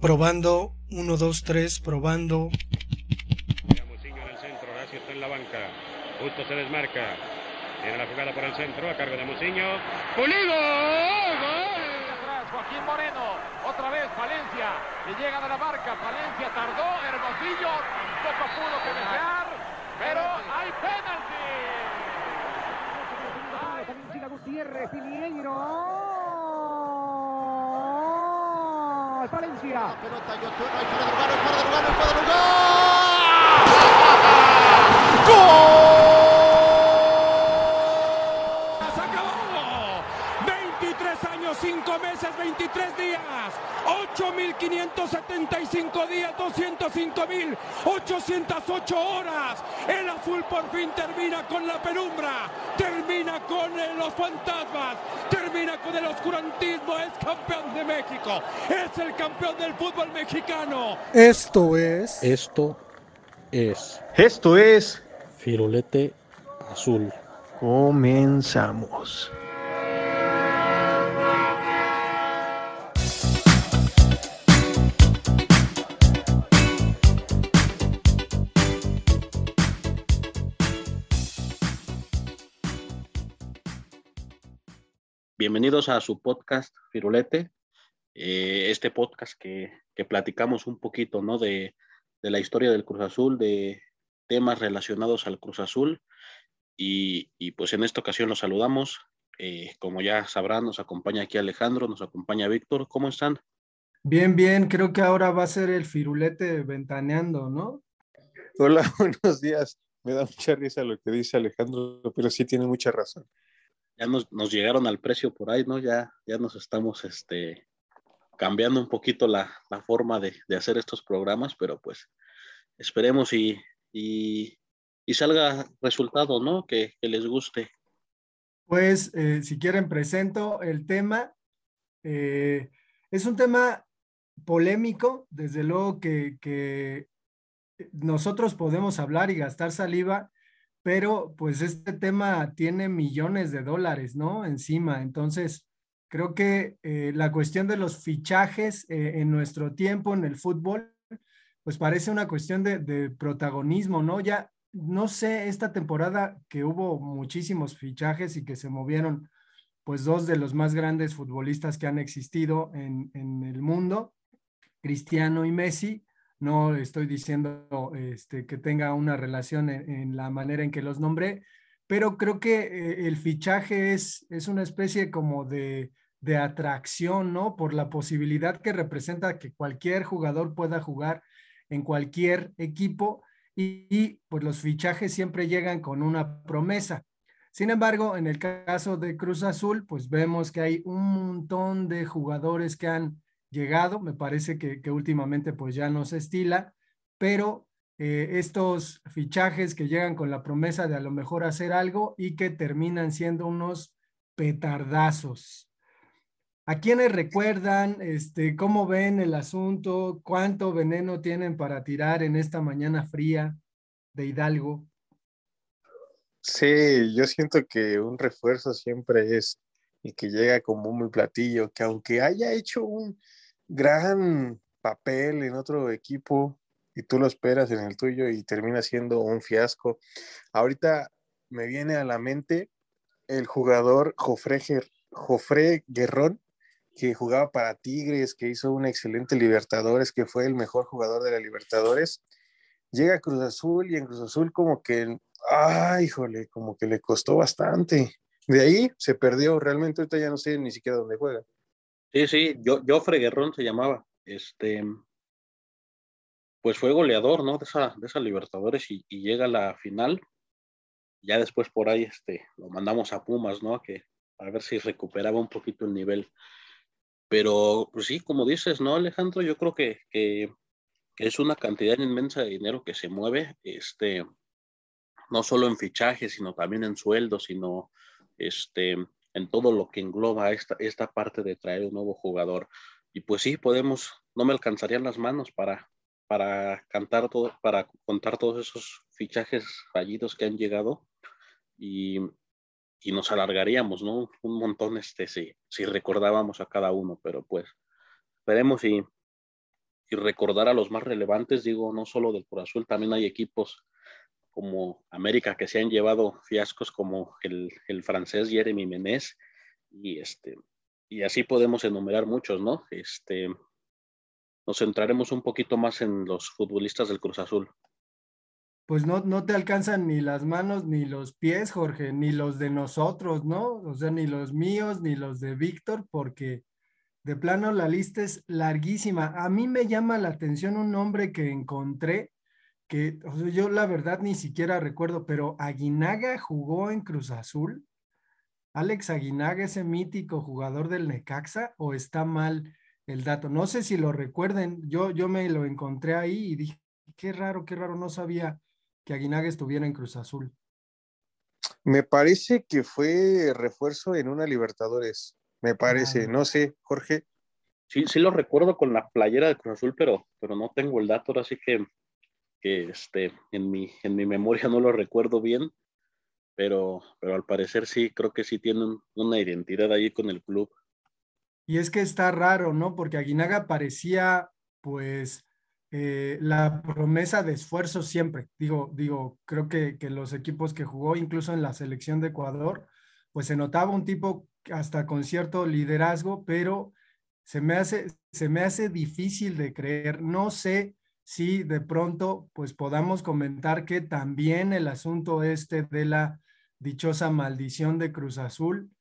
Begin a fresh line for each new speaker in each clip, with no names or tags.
Probando, 1, 2, 3, probando.
Muciño en el centro, Horacio está en la banca. Justo se desmarca. Tiene la jugada por el centro, a cargo de Muciño. ¡Pulido! ¡Gol!
Atrás, Joaquín Moreno. Otra vez Valencia. Le llega de la marca. Valencia tardó. Hermosillo poco pudo que desear. Pero hay penalti.
Gutiérrez, Piñeiro. Valencia.
La pelota, de lugar. ¡Gol!
¡Se acabó! 23 años, 5 meses, 23 días, 8.575 días, 205.808 horas. El azul por fin termina con la penumbra, termina con eh, los fantasmas, termina con el oscurantismo. Es campeón de México, es el campeón del fútbol mexicano.
Esto es.
Esto es
Esto es.
Firulete Azul.
Comenzamos.
Bienvenidos a su podcast Firulete. Eh, este podcast que, que, platicamos un poquito, ¿no? De, de, la historia del Cruz Azul, de temas relacionados al Cruz Azul. Y, y pues en esta ocasión los saludamos. Eh, como ya sabrán, nos acompaña aquí Alejandro, nos acompaña Víctor. ¿Cómo están?
Bien, bien. Creo que ahora va a ser el Firulete ventaneando, ¿no?
Hola, buenos días. Me da mucha risa lo que dice Alejandro, pero sí tiene mucha razón
ya nos, nos, llegaron al precio por ahí, ¿no? Ya, ya nos estamos este, cambiando un poquito la, la forma de, de, hacer estos programas, pero pues esperemos y, y, salga resultado, ¿no? Que, que les guste.
Pues, eh, si quieren, presento el tema. Eh, es un tema polémico, desde luego que, que nosotros podemos hablar y gastar saliva, pero pues este tema tiene millones de dólares, ¿no? Encima. Entonces, creo que eh, la cuestión de los fichajes eh, en nuestro tiempo en el fútbol, pues parece una cuestión de, protagonismo, ¿no? Ya, no sé, esta temporada que hubo muchísimos fichajes y que se movieron, pues dos de los más grandes futbolistas que han existido en, en el mundo, Cristiano y Messi, no estoy diciendo este, que tenga una relación en, la manera en que los nombré, pero creo que eh, el fichaje es, es una especie como de, de, atracción, ¿no? Por la posibilidad que representa que cualquier jugador pueda jugar en cualquier equipo y, y pues los fichajes siempre llegan con una promesa. Sin embargo, en el caso de Cruz Azul, pues vemos que hay un montón de jugadores que han llegado, me parece que, últimamente pues ya no se estila, pero eh, estos fichajes que llegan con la promesa de a lo mejor hacer algo y que terminan siendo unos petardazos. ¿A quiénes recuerdan? Este, ¿Cómo ven el asunto? ¿Cuánto veneno tienen para tirar en esta mañana fría de Hidalgo?
Sí, yo siento que un refuerzo siempre es que llega como muy platillo, que aunque haya hecho un, gran papel en otro equipo y tú lo esperas en el tuyo y termina siendo un fiasco. Ahorita me viene a la mente el jugador Jofre, Jofre Guerrón, que jugaba para Tigres, que hizo un excelente Libertadores, que fue el mejor jugador de la Libertadores. Llega a Cruz Azul y en Cruz Azul como que, ay, híjole, como que le costó bastante. De ahí se perdió, realmente ahorita ya no sé ni siquiera dónde juega.
Sí, sí, yo, Jofre Guerrón se llamaba. Este, pues fue goleador, ¿no? De esa, de esa Libertadores y, llega a la final. Ya después por ahí este, lo mandamos a Pumas, ¿no? A, que, a ver si recuperaba un poquito el nivel. Pero, pues sí, como dices, ¿no, Alejandro? Yo creo que, que es una cantidad inmensa de dinero que se mueve, este, no solo en fichajes, sino también en sueldos, sino este, en todo lo que engloba esta, esta parte de traer un nuevo jugador. Y pues sí, podemos, no me alcanzarían las manos para, para cantar todo, para contar todos esos fichajes fallidos que han llegado y, y nos alargaríamos, ¿no? Un montón, este, si, si recordábamos a cada uno, pero pues esperemos y, y recordar a los más relevantes, digo, no solo del Cruz Azul, también hay equipos como América que se han llevado fiascos como el, el francés Jeremy Menez y este y así podemos enumerar muchos, ¿no? Este nos centraremos un poquito más en los futbolistas del Cruz Azul.
Pues no, no te alcanzan ni las manos ni los pies, Jorge, ni los de nosotros, ¿no? O sea, ni los míos, ni los de Víctor, porque de plano la lista es larguísima. A mí me llama la atención un nombre que encontré, que o sea, yo la verdad ni siquiera recuerdo, pero Aguinaga jugó en Cruz Azul. Alex Aguinaga, ese mítico jugador del Necaxa, o está mal el dato. No sé si lo recuerden, yo, yo me lo encontré ahí y dije, qué raro, qué raro, no sabía que Aguinaga estuviera en Cruz Azul.
Me parece que fue refuerzo en una Libertadores, me parece,
Ah.
no sé, Jorge.
Sí, sí lo recuerdo con la playera de Cruz Azul, pero, pero no tengo el dato, ahora sí que, este, en, mi, en mi memoria no lo recuerdo bien, pero, pero al parecer sí, creo que sí tienen una identidad ahí con el club.
Y es que está raro, ¿no? Porque Aguinaga parecía, pues, eh, la promesa de esfuerzo siempre. Digo, digo, creo que, que los equipos que jugó, incluso en la selección de Ecuador, pues se notaba un tipo hasta con cierto liderazgo, pero se me hace, se me hace difícil de creer. No sé si de pronto, pues podamos comentar que también el asunto este de la dichosa maldición de Cruz Azul,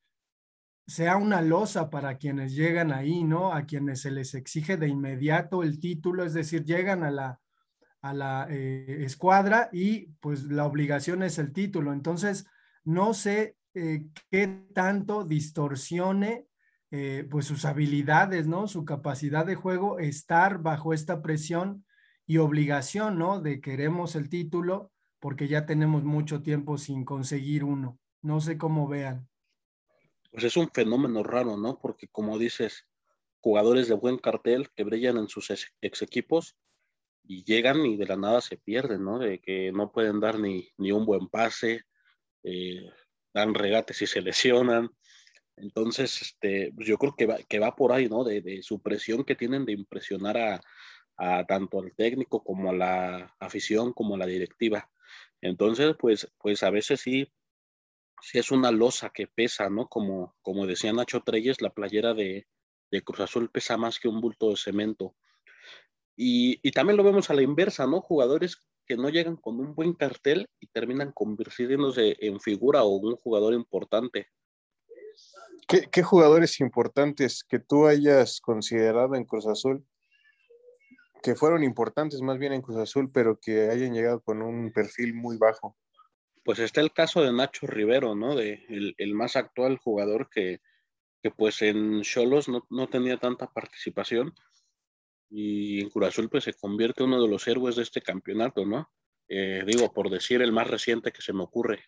sea una losa para quienes llegan ahí, ¿no? A quienes se les exige de inmediato el título, es decir, llegan a la, a la eh, escuadra y pues la obligación es el título. Entonces, no sé eh, qué tanto distorsione eh, pues sus habilidades, ¿no? Su capacidad de juego, estar bajo esta presión y obligación, ¿no? De queremos el título porque ya tenemos mucho tiempo sin conseguir uno. No sé cómo vean
pues es un fenómeno raro, ¿no? Porque como dices, jugadores de buen cartel que brillan en sus ex, equipos y llegan y de la nada se pierden, ¿no? De que no pueden dar ni, ni un buen pase, eh, dan regates y se lesionan. Entonces, este, yo creo que va, que va por ahí, ¿no? De, de su presión que tienen de impresionar a, a, tanto al técnico como a la afición, como a la directiva. Entonces, pues, pues a veces sí sí es una losa que pesa, ¿no? Como, como decía Nacho Treyes, la playera de, de, Cruz Azul pesa más que un bulto de cemento. Y, y, también lo vemos a la inversa, ¿no? Jugadores que no llegan con un buen cartel y terminan convirtiéndose en figura o un jugador importante.
¿Qué, ¿Qué, jugadores importantes que tú hayas considerado en Cruz Azul, que fueron importantes más bien en Cruz Azul, pero que hayan llegado con un perfil muy bajo?
pues está el caso de Nacho Rivero, ¿no? De el, el más actual jugador que, que pues en Cholos no, no, tenía tanta participación y en Cruz Azul pues se convierte uno de los héroes de este campeonato, ¿no? Eh, digo, por decir el más reciente que se me ocurre.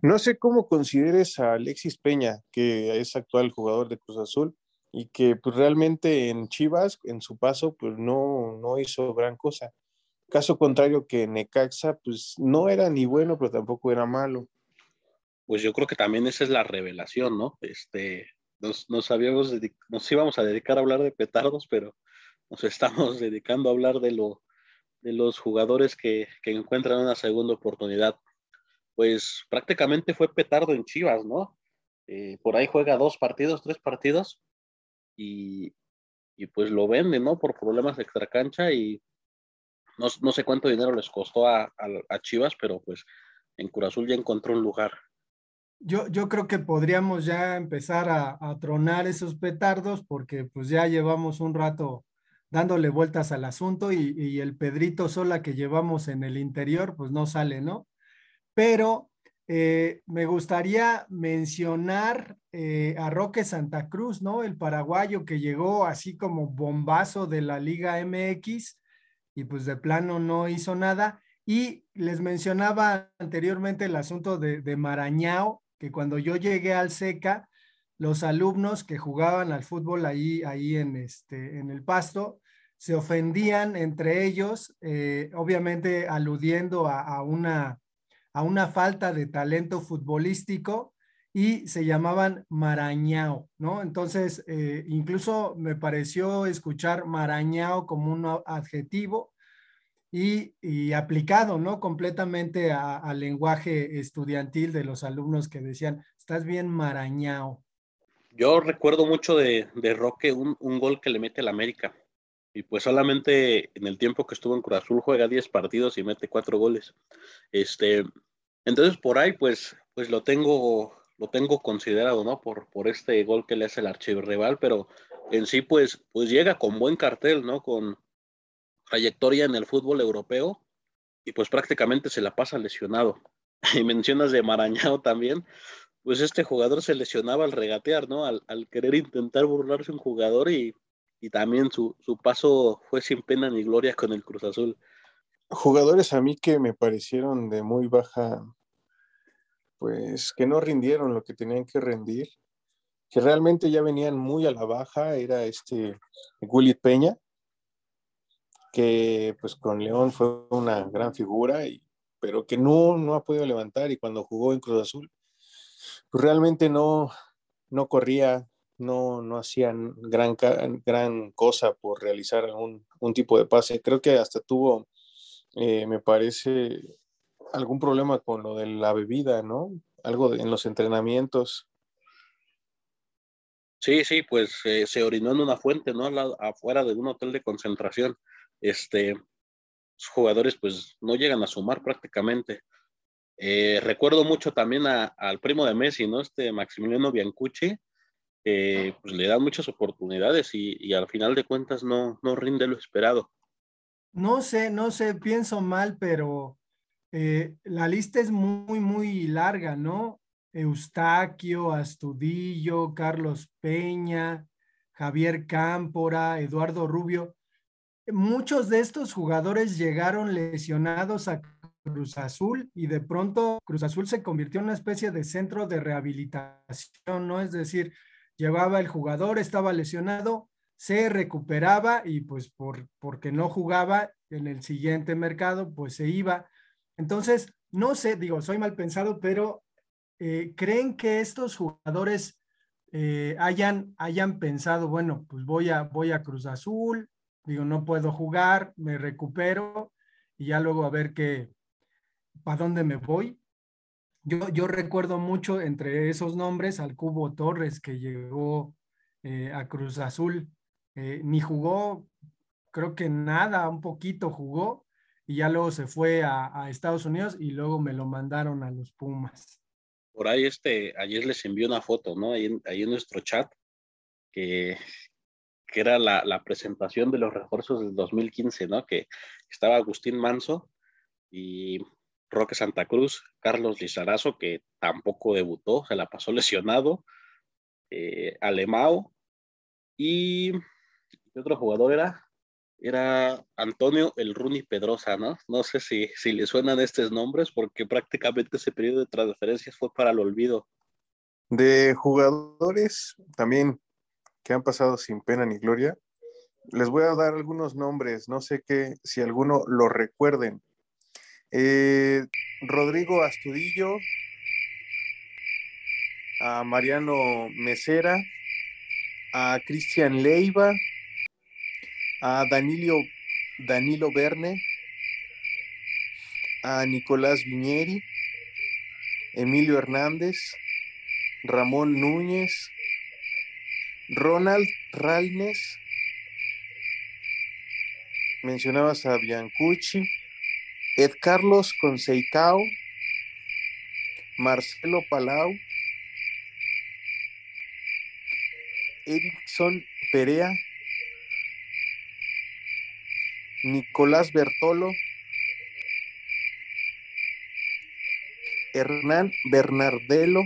No sé cómo consideres a Alexis Peña, que es actual jugador de Cruz Azul y que pues realmente en Chivas, en su paso, pues no, no hizo gran cosa. Caso contrario que Necaxa, pues no era ni bueno, pero tampoco era malo.
Pues yo creo que también esa es la revelación, ¿no? Este, nos, nos, habíamos nos íbamos a dedicar a hablar de petardos, pero nos estamos dedicando a hablar de, lo, de los jugadores que, que encuentran una segunda oportunidad. Pues prácticamente fue petardo en Chivas, ¿no? Eh, por ahí juega dos partidos, tres partidos, y, y pues lo vende, ¿no? Por problemas de extracancha y no, no, sé cuánto dinero les costó a, a, a, Chivas, pero pues en Cruz Azul ya encontró un lugar.
Yo, yo creo que podríamos ya empezar a, a, tronar esos petardos porque pues ya llevamos un rato dándole vueltas al asunto y, y, el Pedrito Sola que llevamos en el interior pues no sale, ¿no? Pero eh, me gustaría mencionar eh, a Roque Santa Cruz, ¿no? El paraguayo que llegó así como bombazo de la Liga MX y pues de plano no hizo nada. Y les mencionaba anteriormente el asunto de, Marañao, que cuando yo llegué al SECA, los alumnos que jugaban al fútbol ahí, ahí en, este, en el pasto, se ofendían entre ellos, eh, obviamente aludiendo a, una, a una falta de talento futbolístico y se llamaban Marañao, ¿no? Entonces, eh, incluso me pareció escuchar Marañao como un adjetivo y, aplicado, ¿no? Completamente al lenguaje estudiantil de los alumnos que decían, estás bien Marañao.
Yo recuerdo mucho de, de Roque un, un gol que le mete al América. Y pues solamente en el tiempo que estuvo en Cruz Azul juega 10 partidos y mete 4 goles. Este, entonces por ahí pues, pues lo tengo lo tengo considerado, ¿no? Por, por este gol que le hace el archirrival, pero en sí, pues, pues llega con buen cartel, ¿no? Con trayectoria en el fútbol europeo y pues prácticamente se la pasa lesionado. Y mencionas de Marañao también, pues este jugador se lesionaba al regatear, ¿no? Al, al querer intentar burlarse un jugador y, y también su, su paso fue sin pena ni gloria con el Cruz Azul.
Jugadores a mí que me parecieron de muy baja pues que no rindieron lo que tenían que rendir, que realmente ya venían muy a la baja, era este Willy Peña, que pues con León fue una gran figura, y, pero que no, no ha podido levantar y cuando jugó en Cruz Azul, pues realmente no, no corría, no, no hacían gran, gran cosa por realizar algún un tipo de pase. Creo que hasta tuvo, eh, me parece, algún problema con lo de la bebida, ¿no? Algo en los entrenamientos.
Sí, sí, pues eh, se orinó en una fuente, ¿no? afuera de un hotel de concentración. Este, los jugadores pues no llegan a sumar prácticamente. Eh, recuerdo mucho también al primo de Messi, ¿no? Este Maximiliano Biancucci, pues le dan muchas oportunidades y, y, al final de cuentas no, no rinde lo esperado.
No sé, no sé, pienso mal, pero eh, la lista es muy, muy larga, ¿no? Eustaquio, Astudillo, Carlos Peña, Javier Cámpora, Eduardo Rubio. Muchos de estos jugadores llegaron lesionados a Cruz Azul y de pronto Cruz Azul se convirtió en una especie de centro de rehabilitación, ¿no? Es decir, llevaba el jugador, estaba lesionado, se recuperaba y pues por, porque no jugaba en el siguiente mercado, pues se iba entonces, no sé, digo, soy mal pensado, pero eh, ¿creen que estos jugadores eh, hayan, hayan pensado, bueno, pues voy a, voy a Cruz Azul, digo, no puedo jugar, me recupero y ya luego a ver qué, para dónde me voy? Yo, yo recuerdo mucho entre esos nombres al Cubo Torres que llegó eh, a Cruz Azul, ni jugó, creo que nada, un poquito jugó, y ya luego se fue a, Estados Unidos y luego me lo mandaron a los Pumas.
Por ahí, este, ayer les envió una foto, ¿no? Ahí ahí en nuestro chat, que, que era la, la, presentación de los refuerzos del 2015, ¿no? Que estaba Agustín Manso y Roque Santa Cruz, Carlos Lizarazo, que tampoco debutó, se la pasó lesionado, eh, Alemao y otro jugador era? era Antonio El Runi Pedrosa, ¿no? No sé si, si le suenan estos nombres porque prácticamente ese periodo de transferencias fue para el olvido.
De jugadores también que han pasado sin pena ni gloria, les voy a dar algunos nombres, no sé qué, si alguno lo recuerden. Eh, Rodrigo Astudillo, a Mariano Mesera, a Cristian Leiva, a Danilo, Danilo Verne, a Nicolás Viñeri, Emilio Hernández, Ramón Núñez, Ronald Ralnes, mencionabas a Biancucci, Ed Carlos Conceicao, Marcelo Palau, Erickson Perea, Nicolás Bertolo, Hernán Bernardelo.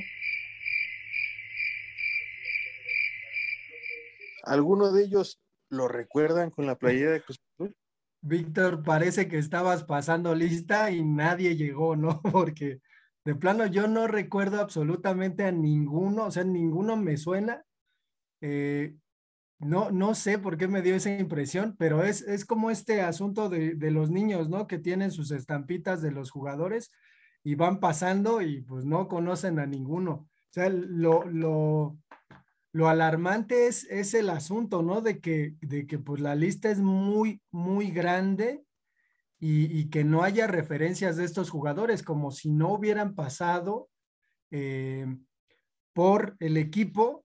¿Alguno de ellos lo recuerdan con la playera de Cruz?
Víctor, parece que estabas pasando lista y nadie llegó, ¿no? Porque de plano yo no recuerdo absolutamente a ninguno, o sea, ninguno me suena. Eh, no, no sé por qué me dio esa impresión, pero es, es como este asunto de, de, los niños, ¿no? Que tienen sus estampitas de los jugadores y van pasando y pues no conocen a ninguno. sea, lo, lo, lo alarmante es, es, el asunto, ¿no? De que, de que pues la lista es muy, muy grande y, y, que no haya referencias de estos jugadores, como si no hubieran pasado eh, por el equipo,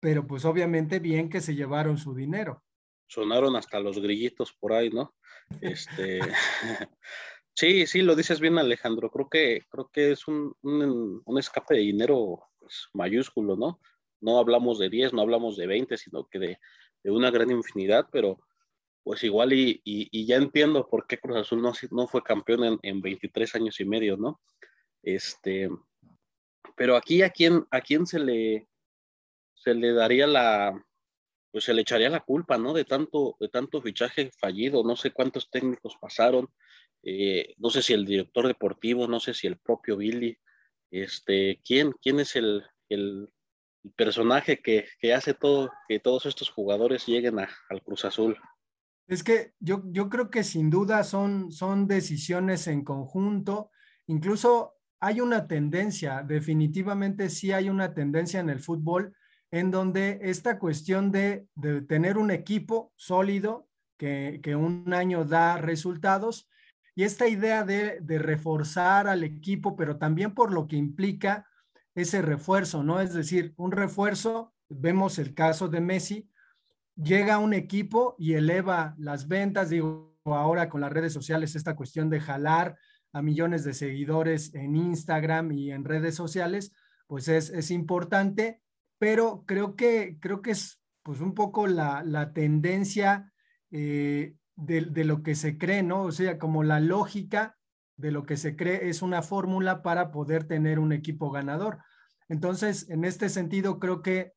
pero pues obviamente bien que se llevaron su dinero.
Sonaron hasta los grillitos por ahí, ¿no? Este, sí, sí, lo dices bien, Alejandro. Creo que, creo que es un, un, un escape de dinero pues, mayúsculo, ¿no? No hablamos de 10, no hablamos de 20, sino que de, de una gran infinidad, pero pues igual y, y, ya entiendo por qué Cruz Azul no, no fue campeón en, en 23 años y medio, ¿no? Este, pero aquí a quién, a quién se le, se le daría la, pues se le echaría la culpa, ¿no? De tanto, de tanto fichaje fallido, no sé cuántos técnicos pasaron, eh, no sé si el director deportivo, no sé si el propio Billy, este, ¿quién, quién es el, personaje que, que, hace todo, que todos estos jugadores lleguen a, al Cruz Azul?
Es que yo, yo creo que sin duda son, son decisiones en conjunto, incluso hay una tendencia, definitivamente sí hay una tendencia en el fútbol en donde esta cuestión de, de tener un equipo sólido que, que, un año da resultados y esta idea de, de, reforzar al equipo, pero también por lo que implica ese refuerzo, ¿no? Es decir, un refuerzo, vemos el caso de Messi, llega un equipo y eleva las ventas, digo, ahora con las redes sociales, esta cuestión de jalar a millones de seguidores en Instagram y en redes sociales, pues es, es importante, pero creo que, creo que es pues un poco la, la tendencia eh, de, de, lo que se cree, ¿no? O sea, como la lógica de lo que se cree es una fórmula para poder tener un equipo ganador. Entonces, en este sentido, creo que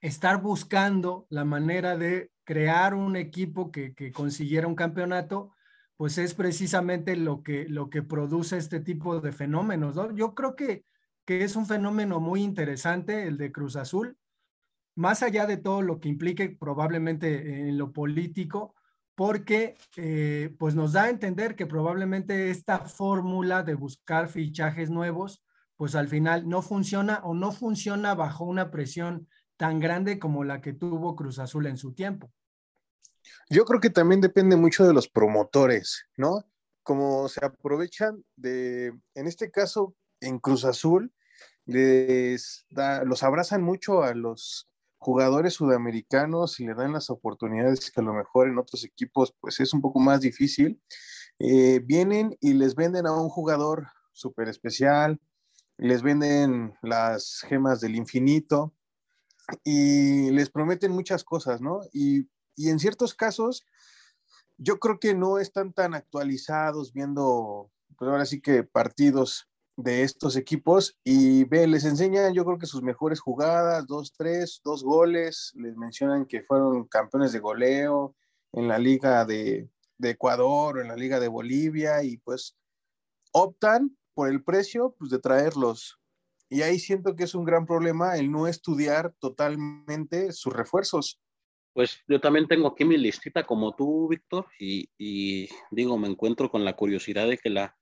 estar buscando la manera de crear un equipo que, que consiguiera un campeonato, pues es precisamente lo que, lo que produce este tipo de fenómenos. ¿no? Yo creo que, que es un fenómeno muy interesante el de Cruz Azul, más allá de todo lo que implique probablemente en lo político, porque eh, pues nos da a entender que probablemente esta fórmula de buscar fichajes nuevos, pues al final no funciona o no funciona bajo una presión tan grande como la que tuvo Cruz Azul en su tiempo.
Yo creo que también depende mucho de los promotores, ¿no? Como se aprovechan de, en este caso, en Cruz Azul, les da, los abrazan mucho a los jugadores sudamericanos y le dan las oportunidades que a lo mejor en otros equipos pues es un poco más difícil. Eh, vienen y les venden a un jugador súper especial, les venden las gemas del infinito, y les prometen muchas cosas, ¿no? Y, y, en ciertos casos, yo creo que no están tan actualizados viendo, pues ahora sí que partidos de estos equipos y ve, les enseñan yo creo que sus mejores jugadas, dos, tres, dos goles, les mencionan que fueron campeones de goleo en la liga de, de Ecuador o en la liga de Bolivia y pues optan por el precio pues, de traerlos y ahí siento que es un gran problema el no estudiar totalmente sus refuerzos.
Pues yo también tengo aquí mi listita como tú, Víctor, y, y, digo, me encuentro con la curiosidad de que la,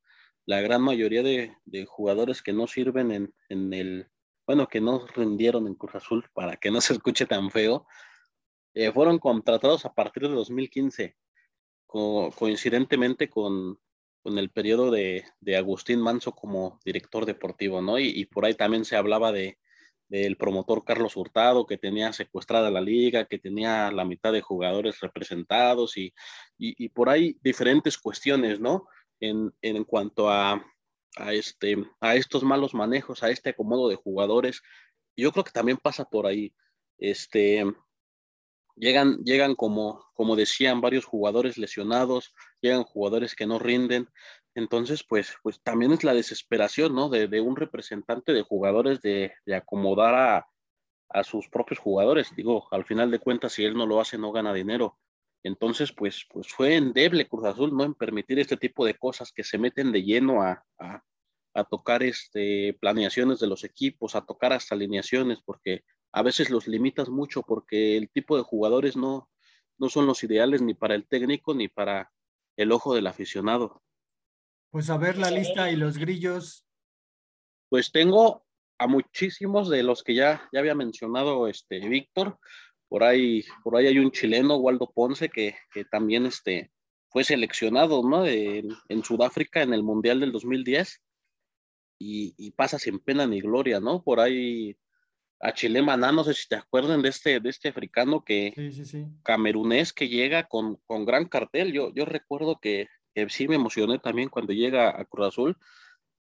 la gran mayoría de, de, jugadores que no sirven en, en, el, bueno, que no rindieron en Cruz Azul, para que no se escuche tan feo, eh, fueron contratados a partir de 2015, co coincidentemente con, con el periodo de, de, Agustín Manso como director deportivo, ¿no? Y, por ahí también se hablaba de del promotor Carlos Hurtado, que tenía secuestrada la liga, que tenía la mitad de jugadores representados y, y por ahí diferentes cuestiones, ¿no? En, en cuanto a, a, este, a estos malos manejos, a este acomodo de jugadores. Yo creo que también pasa por ahí. Este, llegan, llegan como, como decían, varios jugadores lesionados, llegan jugadores que no rinden. Entonces, pues, pues también es la desesperación, ¿no? De, de un representante de jugadores de, acomodar a, a, sus propios jugadores. Digo, al final de cuentas, si él no lo hace, no gana dinero. Entonces, pues, pues fue endeble Cruz Azul, ¿no? En permitir este tipo de cosas que se meten de lleno a, a, a tocar este, planeaciones de los equipos, a tocar hasta alineaciones, porque a veces los limitas mucho porque el tipo de jugadores no, no son los ideales ni para el técnico ni para el ojo del aficionado.
Pues a ver la lista y los grillos.
Pues tengo a muchísimos de los que ya, ya había mencionado este Víctor. Por ahí, por ahí hay un chileno, Waldo Ponce, que, que también este, fue seleccionado ¿no? en, en Sudáfrica en el Mundial del 2010 y, y, pasa sin pena ni gloria, ¿no? Por ahí a Chile Maná, no sé si te acuerdan de este, de este africano que
Sí, sí, sí.
camerunés que llega con, con gran cartel. Yo, yo recuerdo que, que sí me emocioné también cuando llega a Cruz Azul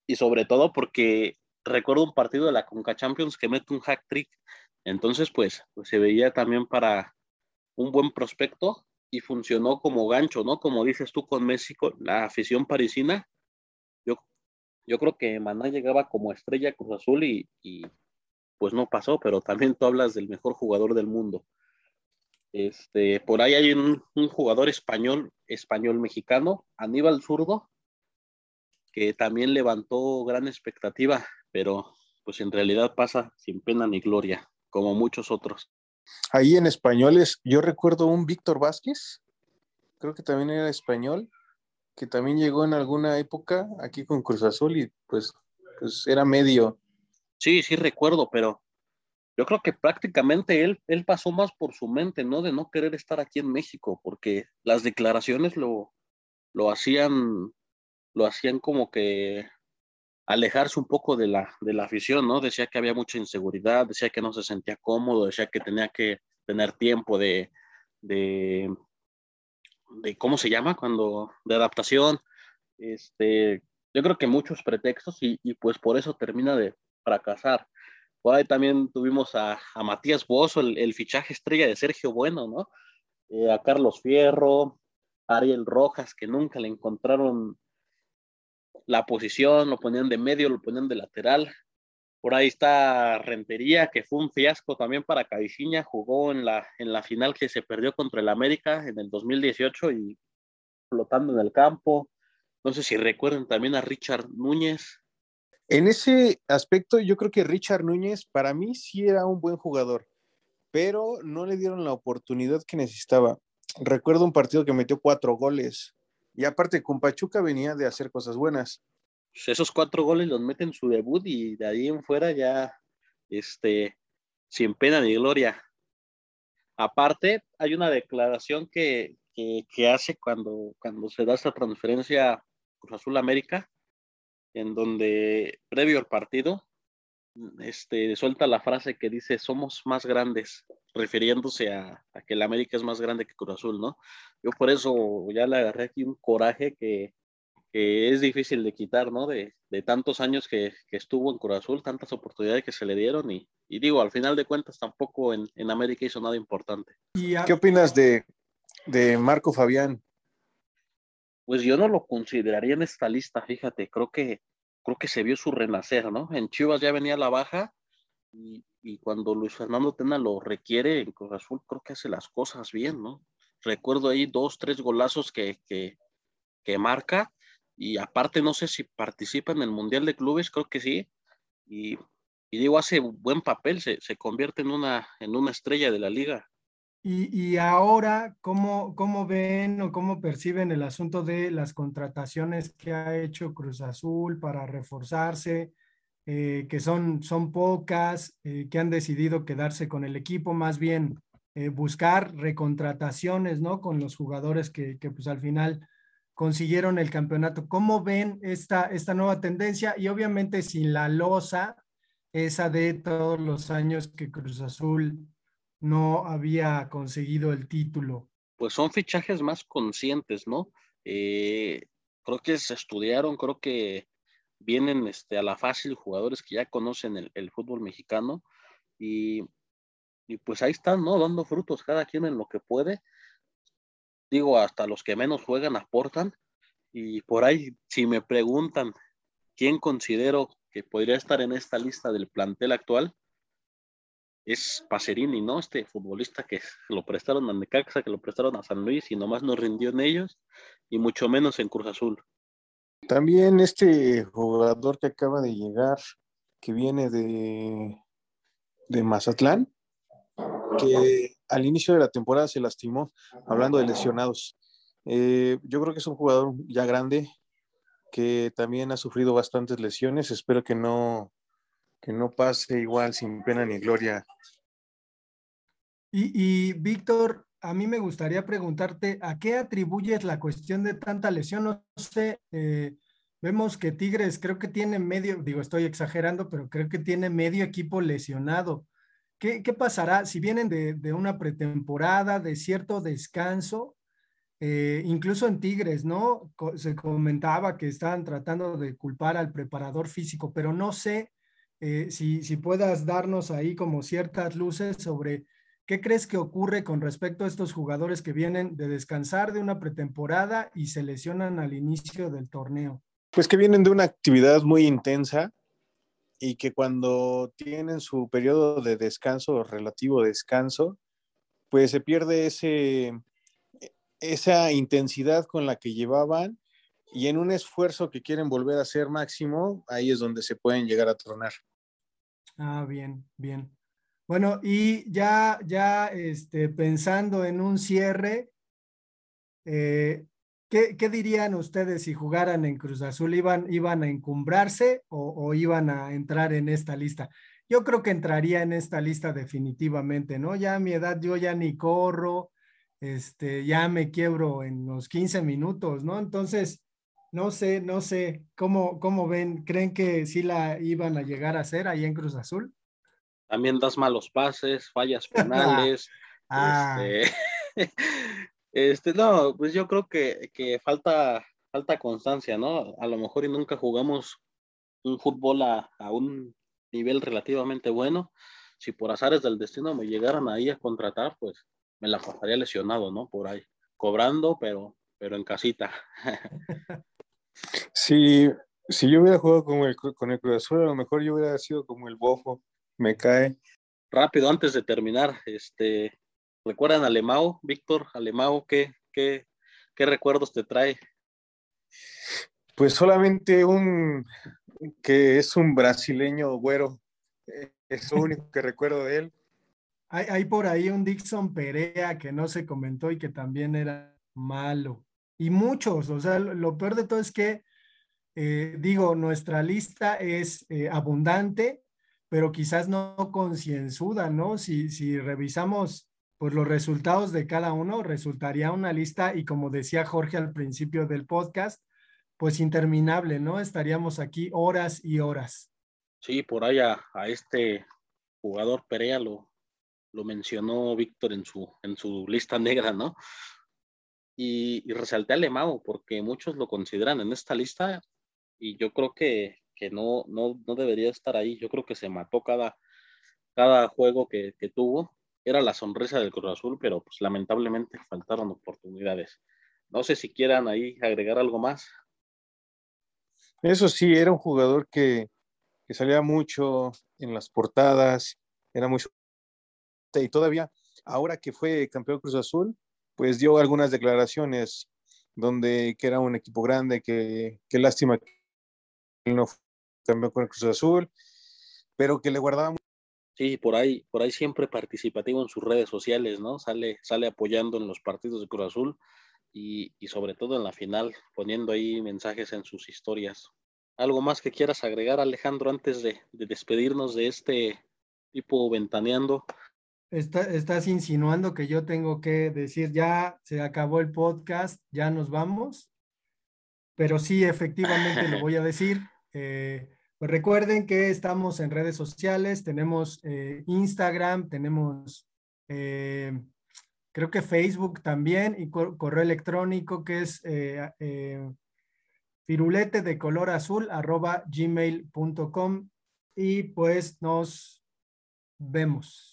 y sobre todo porque recuerdo un partido de la Conca Champions que mete un hack trick. Entonces, pues, se veía también para un buen prospecto y funcionó como gancho, ¿no? Como dices tú con México, la afición parisina. Yo, yo creo que Maná llegaba como estrella Cruz Azul y, y pues no pasó, pero también tú hablas del mejor jugador del mundo. Este, por ahí hay un, un jugador español, español mexicano, Aníbal Zurdo, que también levantó gran expectativa, pero pues en realidad pasa sin pena ni gloria, como muchos otros.
Ahí en españoles, yo recuerdo un Víctor Vázquez, creo que también era español, que también llegó en alguna época aquí con Cruz Azul y pues, pues era medio.
Sí, sí recuerdo, pero yo creo que prácticamente él, él pasó más por su mente, ¿no? De no querer estar aquí en México, porque las declaraciones lo, lo hacían, lo hacían como que alejarse un poco de la, de la afición, ¿no? Decía que había mucha inseguridad, decía que no se sentía cómodo, decía que tenía que tener tiempo de, de, de ¿cómo se llama? Cuando, de adaptación. Este, yo creo que muchos pretextos y, y pues por eso termina de fracasar. Por ahí también tuvimos a, a Matías Bozo, el, el, fichaje estrella de Sergio Bueno, ¿no? Eh, a Carlos Fierro, Ariel Rojas, que nunca le encontraron la posición, lo ponían de medio, lo ponían de lateral. Por ahí está Rentería, que fue un fiasco también para Caixinha, jugó en la, en la final que se perdió contra el América en el 2018 y flotando en el campo. No sé si recuerdan también a Richard Núñez.
En ese aspecto, yo creo que Richard Núñez para mí sí era un buen jugador, pero no le dieron la oportunidad que necesitaba. Recuerdo un partido que metió cuatro goles y aparte con Pachuca venía de hacer cosas buenas.
Pues esos cuatro goles los mete en su debut y de ahí en fuera ya, este, sin pena ni gloria. Aparte, hay una declaración que, que, hace cuando, cuando se da esta transferencia Cruz Azul América, en donde previo al partido, este, suelta la frase que dice somos más grandes, refiriéndose a, a, que el América es más grande que Cruz Azul, ¿no? Yo por eso ya le agarré aquí un coraje que, que es difícil de quitar, ¿no? De, de tantos años que, que, estuvo en Cruz Azul, tantas oportunidades que se le dieron y, y digo, al final de cuentas tampoco en, en América hizo nada importante.
¿Qué opinas de, de Marco Fabián?
Pues yo no lo consideraría en esta lista, fíjate, creo que creo que se vio su renacer, ¿no? En Chivas ya venía la baja y, cuando Luis Fernando Tena lo requiere en Cruz Azul, creo que hace las cosas bien, ¿no? Recuerdo ahí dos, tres golazos que, que, que marca y aparte no sé si participa en el Mundial de Clubes, creo que sí, y, y digo, hace buen papel, se, se, convierte en una, en una estrella de la liga.
Y, y ahora, ¿cómo, ¿cómo ven o cómo perciben el asunto de las contrataciones que ha hecho Cruz Azul para reforzarse? Eh, que son, son pocas, eh, que han decidido quedarse con el equipo, más bien eh, buscar recontrataciones, ¿no? Con los jugadores que, que, pues al final consiguieron el campeonato. ¿Cómo ven esta, esta nueva tendencia? Y obviamente sin la losa, esa de todos los años que Cruz Azul no había conseguido el título.
Pues son fichajes más conscientes, ¿no? Creo que se estudiaron, creo que vienen este, a la fácil jugadores que ya conocen el, el fútbol mexicano y, y, pues ahí están, ¿no? Dando frutos cada quien en lo que puede. Digo, hasta los que menos juegan aportan y por ahí, si me preguntan quién considero que podría estar en esta lista del plantel actual, es Pacerini, ¿no? Este futbolista que lo prestaron a Necaxa, que lo prestaron a San Luis y nomás no rindió en ellos, y mucho menos en Cruz Azul.
También este jugador que acaba de llegar, que viene de, de Mazatlán, que al inicio de la temporada se lastimó, hablando de lesionados. Eh, yo creo que es un jugador ya grande, que también ha sufrido bastantes lesiones, espero que no, que no pase igual sin pena ni gloria.
Y, y Víctor, a mí me gustaría preguntarte, ¿a qué atribuyes la cuestión de tanta lesión? No sé, eh, vemos que Tigres creo que tiene medio, digo, estoy exagerando, pero creo que tiene medio equipo lesionado. ¿Qué, pasará si vienen de, de, una pretemporada, de cierto descanso? Eh, incluso en Tigres, ¿no? Se comentaba que estaban tratando de culpar al preparador físico, pero no sé eh, si, si puedas darnos ahí como ciertas luces sobre ¿Qué crees que ocurre con respecto a estos jugadores que vienen de descansar de una pretemporada y se lesionan al inicio del torneo?
Pues que vienen de una actividad muy intensa y que cuando tienen su periodo de descanso, relativo descanso, pues se pierde ese, esa intensidad con la que llevaban y en un esfuerzo que quieren volver a ser máximo, ahí es donde se pueden llegar a tronar.
Ah, bien, bien. Bueno, y ya, ya este, pensando en un cierre, eh, ¿qué, ¿qué, dirían ustedes si jugaran en Cruz Azul? ¿Iban, iban a encumbrarse o, iban a entrar en esta lista? Yo creo que entraría en esta lista definitivamente, ¿no? Ya a mi edad yo ya ni corro, este, ya me quiebro en los 15 minutos, ¿no? Entonces, no sé, no sé, ¿cómo, cómo ven? ¿Creen que sí la iban a llegar a hacer ahí en Cruz Azul?
También das malos pases, fallas penales. ah. este, este, no, pues yo creo que, que, falta, falta constancia, ¿no? A lo mejor y nunca jugamos un fútbol a, a, un nivel relativamente bueno. Si por azares del destino me llegaran ahí a contratar, pues me la pasaría lesionado, ¿no? Por ahí, cobrando, pero, pero en casita.
si, si yo hubiera jugado con el, con el Cruz Azul, a lo mejor yo hubiera sido como el bofo me cae.
Rápido, antes de terminar, este, ¿recuerdan a Alemao, Víctor? Alemao, ¿qué, qué, ¿qué recuerdos te trae?
Pues solamente un, que es un brasileño güero, es lo único que recuerdo de él.
Hay, hay, por ahí un Dixon Perea que no se comentó y que también era malo. Y muchos, o sea, lo, lo peor de todo es que, eh, digo, nuestra lista es eh, abundante pero quizás no concienzuda, ¿no? Si, si revisamos pues, los resultados de cada uno, resultaría una lista y como decía Jorge al principio del podcast, pues interminable, ¿no? Estaríamos aquí horas y horas.
Sí, por ahí a, este jugador Perea lo, lo mencionó Víctor en su, en su lista negra, ¿no? Y, y resalté a Lemao porque muchos lo consideran en esta lista y yo creo que, que no, no, no debería estar ahí. Yo creo que se mató cada, cada juego que, que tuvo. Era la sonrisa del Cruz Azul, pero pues lamentablemente faltaron oportunidades. No sé si quieran ahí agregar algo más.
Eso sí, era un jugador que, que salía mucho en las portadas, era muy... Y todavía, ahora que fue campeón Cruz Azul, pues dio algunas declaraciones donde que era un equipo grande, que, que lástima no también con el Cruz Azul, pero que le guardaba
Sí, por ahí, por ahí siempre participativo en sus redes sociales, ¿no? Sale, sale apoyando en los partidos de Cruz Azul y, y sobre todo en la final, poniendo ahí mensajes en sus historias. ¿Algo más que quieras agregar, Alejandro, antes de, de despedirnos de este tipo ventaneando?
Está, estás insinuando que yo tengo que decir, ya se acabó el podcast, ya nos vamos, pero sí, efectivamente lo voy a decir. Eh, pues recuerden que estamos en redes sociales, tenemos eh, Instagram, tenemos eh, creo que Facebook también y cor correo electrónico que es firulete de color azul arroba gmail.com y pues nos vemos.